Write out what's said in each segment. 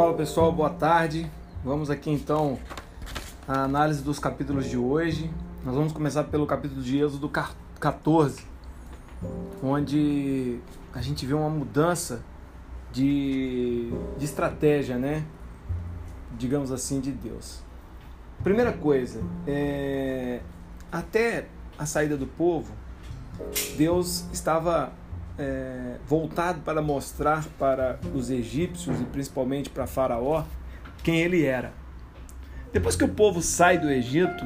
Fala pessoal, boa tarde. Vamos aqui então à análise dos capítulos de hoje. Nós vamos começar pelo capítulo de Êxodo 14, onde a gente vê uma mudança de, de estratégia, né? Digamos assim, de Deus. Primeira coisa, é, até a saída do povo, Deus estava é, voltado para mostrar para os egípcios e principalmente para Faraó quem ele era. Depois que o povo sai do Egito,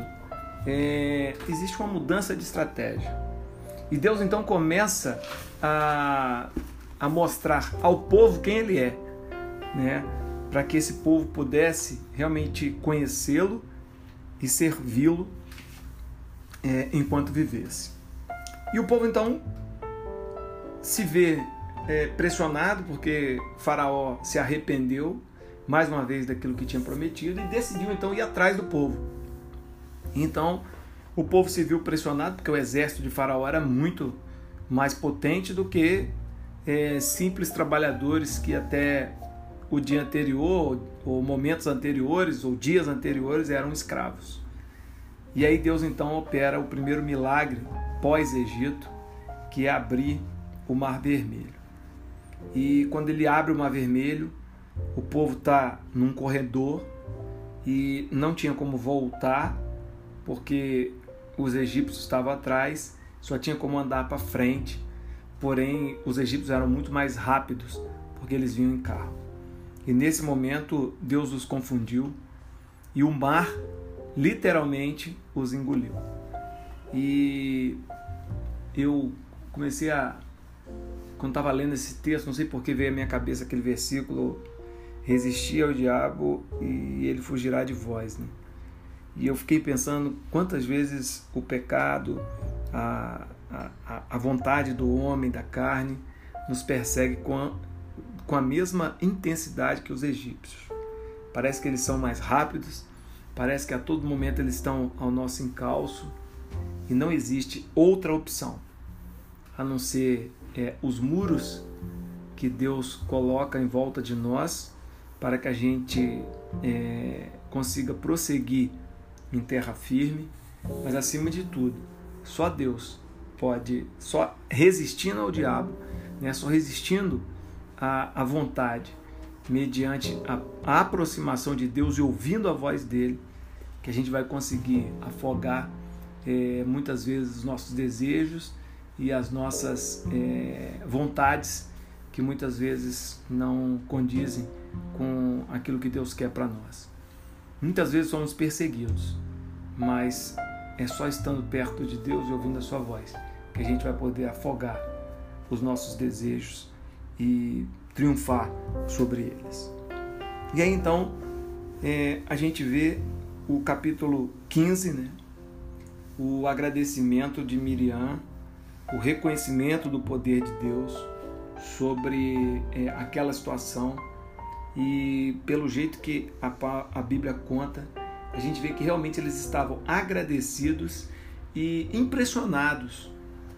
é, existe uma mudança de estratégia. E Deus então começa a, a mostrar ao povo quem ele é, né? para que esse povo pudesse realmente conhecê-lo e servi-lo é, enquanto vivesse. E o povo então se vê é, pressionado porque Faraó se arrependeu mais uma vez daquilo que tinha prometido e decidiu então ir atrás do povo. Então o povo se viu pressionado porque o exército de Faraó era muito mais potente do que é, simples trabalhadores que até o dia anterior, ou momentos anteriores, ou dias anteriores eram escravos. E aí Deus então opera o primeiro milagre pós-Egito, que é abrir o Mar Vermelho. E quando ele abre o Mar Vermelho, o povo está num corredor e não tinha como voltar, porque os egípcios estavam atrás, só tinha como andar para frente. Porém, os egípcios eram muito mais rápidos, porque eles vinham em carro. E nesse momento, Deus os confundiu e o mar literalmente os engoliu. E eu comecei a quando estava lendo esse texto, não sei por que veio à minha cabeça aquele versículo: resistir ao diabo e ele fugirá de vós. Né? E eu fiquei pensando quantas vezes o pecado, a, a, a vontade do homem, da carne, nos persegue com a, com a mesma intensidade que os egípcios. Parece que eles são mais rápidos, parece que a todo momento eles estão ao nosso encalço e não existe outra opção a não ser é, os muros que Deus coloca em volta de nós para que a gente é, consiga prosseguir em terra firme, mas acima de tudo, só Deus pode, só resistindo ao diabo, né, só resistindo à, à vontade, mediante a, a aproximação de Deus e ouvindo a voz dele, que a gente vai conseguir afogar é, muitas vezes os nossos desejos e as nossas é, vontades que muitas vezes não condizem com aquilo que Deus quer para nós. Muitas vezes somos perseguidos, mas é só estando perto de Deus e ouvindo a Sua voz que a gente vai poder afogar os nossos desejos e triunfar sobre eles. E aí então é, a gente vê o capítulo 15, né? o agradecimento de Miriam o reconhecimento do poder de Deus sobre é, aquela situação e pelo jeito que a, a Bíblia conta, a gente vê que realmente eles estavam agradecidos e impressionados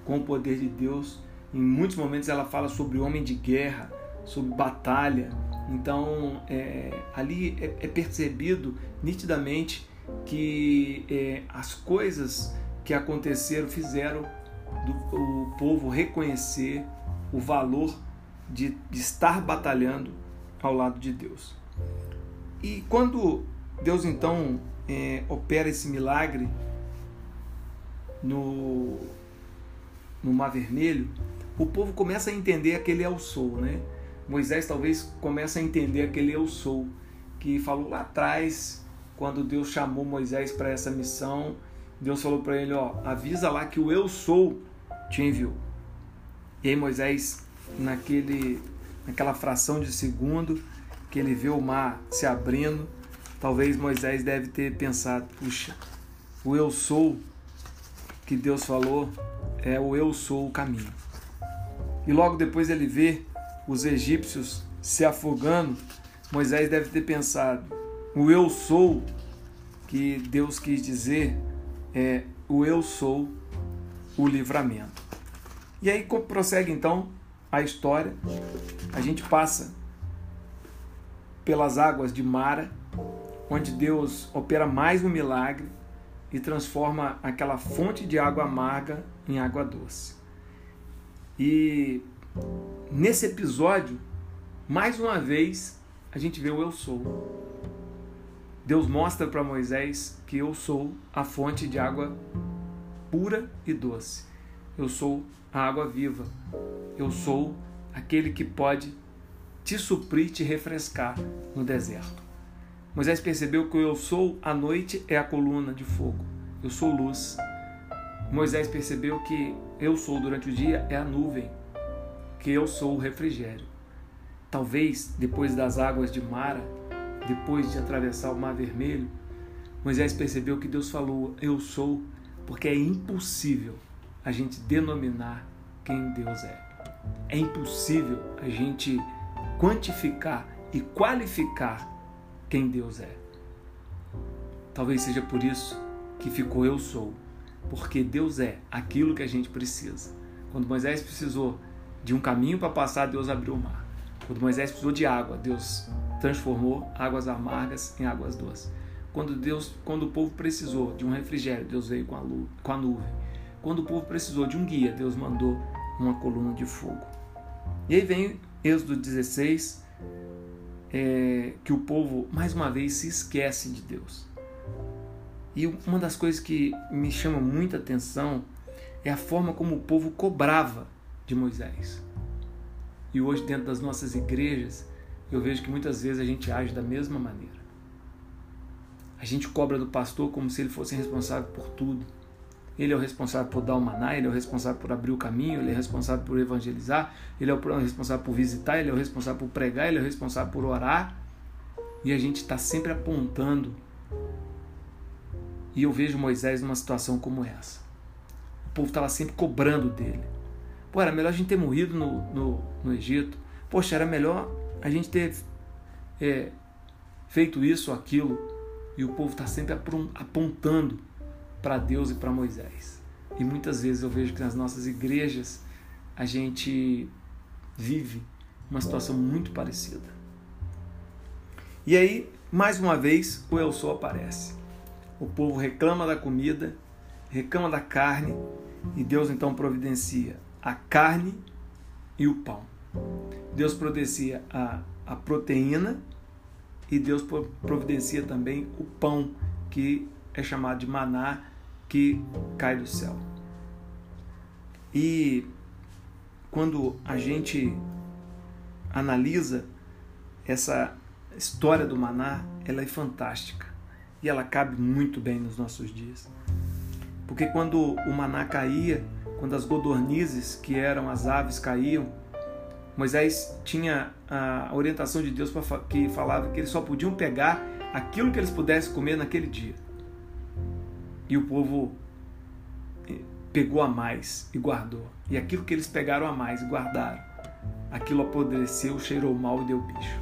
com o poder de Deus. Em muitos momentos ela fala sobre homem de guerra, sobre batalha. Então é, ali é, é, percebido nitidamente que é, as coisas que aconteceram fizeram do o povo reconhecer o valor de, estar batalhando ao lado de Deus. E quando Deus então é, opera esse milagre no, no Mar Vermelho, o povo começa a entender aquele eu sou, né? Moisés talvez começa a entender aquele eu sou que falou lá atrás, quando Deus chamou Moisés para essa missão, Deus falou para ele, ó, avisa lá que o eu sou te enviou. E aí Moisés, naquele, naquela fração de segundo que ele vê o mar se abrindo, talvez Moisés deve ter pensado, puxa, o eu sou que Deus falou é o eu sou o caminho. E logo depois ele vê os egípcios se afogando, Moisés deve ter pensado, o eu sou que Deus quis dizer é o eu sou o livramento. E aí prossegue então a história. A gente passa pelas águas de Mara, onde Deus opera mais um milagre e transforma aquela fonte de água amarga em água doce. E nesse episódio, mais uma vez, a gente vê o eu sou. Deus mostra para Moisés que eu sou a fonte de água pura e doce. Eu sou a água viva. Eu sou aquele que pode te suprir, te refrescar no deserto. Moisés percebeu que eu sou a noite é a coluna de fogo. Eu sou luz. Moisés percebeu que eu sou durante o dia é a nuvem, que eu sou o refrigério. Talvez depois das águas de Mara, depois de atravessar o Mar Vermelho, Moisés percebeu que Deus falou: Eu sou, porque é impossível a gente denominar quem Deus é. É impossível a gente quantificar e qualificar quem Deus é. Talvez seja por isso que ficou eu sou, porque Deus é aquilo que a gente precisa. Quando Moisés precisou de um caminho para passar, Deus abriu o mar. Quando Moisés precisou de água, Deus transformou águas amargas em águas doces. Quando Deus, quando o povo precisou de um refrigério, Deus veio com a, com a nuvem. Quando o povo precisou de um guia, Deus mandou uma coluna de fogo. E aí vem Êxodo 16, é, que o povo mais uma vez se esquece de Deus. E uma das coisas que me chama muita atenção é a forma como o povo cobrava de Moisés. E hoje, dentro das nossas igrejas, eu vejo que muitas vezes a gente age da mesma maneira. A gente cobra do pastor como se ele fosse responsável por tudo. Ele é o responsável por dar o maná, ele é o responsável por abrir o caminho, ele é responsável por evangelizar, ele é o responsável por visitar, ele é o responsável por pregar, ele é o responsável por orar. E a gente está sempre apontando. E eu vejo Moisés numa situação como essa. O povo estava sempre cobrando dele. Pô, era melhor a gente ter morrido no, no, no Egito. Poxa, era melhor a gente ter é, feito isso ou aquilo. E o povo está sempre apontando para Deus e para Moisés. E muitas vezes eu vejo que nas nossas igrejas a gente vive uma situação muito parecida. E aí, mais uma vez, o eu sou aparece. O povo reclama da comida, reclama da carne, e Deus então providencia a carne e o pão. Deus providencia a, a proteína e Deus providencia também o pão, que é chamado de maná, que cai do céu. E quando a gente analisa essa história do maná, ela é fantástica e ela cabe muito bem nos nossos dias. Porque quando o maná caía, quando as godornizes, que eram as aves, caíam, Moisés tinha a orientação de Deus que falava que eles só podiam pegar aquilo que eles pudessem comer naquele dia. E o povo eh, pegou a mais e guardou. E aquilo que eles pegaram a mais e guardaram, aquilo apodreceu, cheirou mal e deu bicho.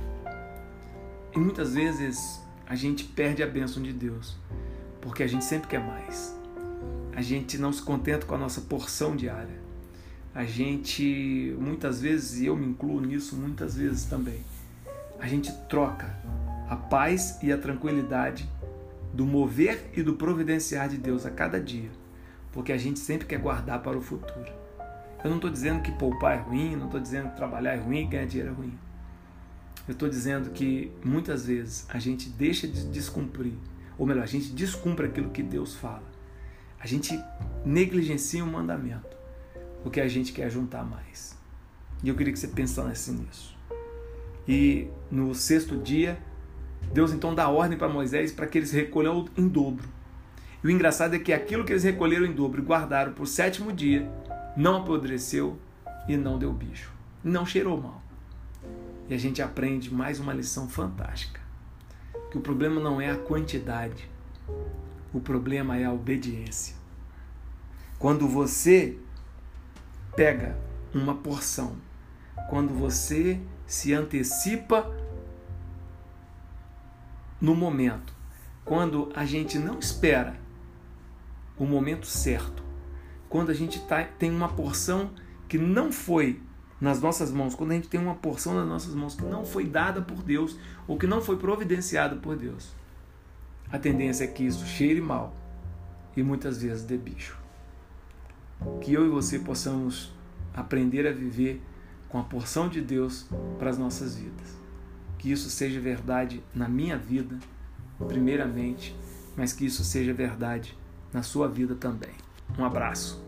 E muitas vezes a gente perde a bênção de Deus, porque a gente sempre quer mais a gente não se contenta com a nossa porção diária. A gente, muitas vezes, e eu me incluo nisso muitas vezes também, a gente troca a paz e a tranquilidade do mover e do providenciar de Deus a cada dia, porque a gente sempre quer guardar para o futuro. Eu não estou dizendo que poupar é ruim, não estou dizendo que trabalhar é ruim, ganhar dinheiro é ruim. Eu estou dizendo que muitas vezes a gente deixa de descumprir, ou melhor, a gente descumpre aquilo que Deus fala a gente negligencia o mandamento, porque a gente quer juntar mais. E eu queria que você pensasse nisso. E no sexto dia, Deus então dá ordem para Moisés para que eles recolham em dobro. E o engraçado é que aquilo que eles recolheram em dobro e guardaram para o sétimo dia não apodreceu e não deu bicho, não cheirou mal. E a gente aprende mais uma lição fantástica: que o problema não é a quantidade, o problema é a obediência. Quando você pega uma porção, quando você se antecipa no momento, quando a gente não espera o momento certo, quando a gente tá, tem uma porção que não foi nas nossas mãos, quando a gente tem uma porção nas nossas mãos que não foi dada por Deus ou que não foi providenciada por Deus, a tendência é que isso cheire mal e muitas vezes dê bicho. Que eu e você possamos aprender a viver com a porção de Deus para as nossas vidas. Que isso seja verdade na minha vida, primeiramente, mas que isso seja verdade na sua vida também. Um abraço.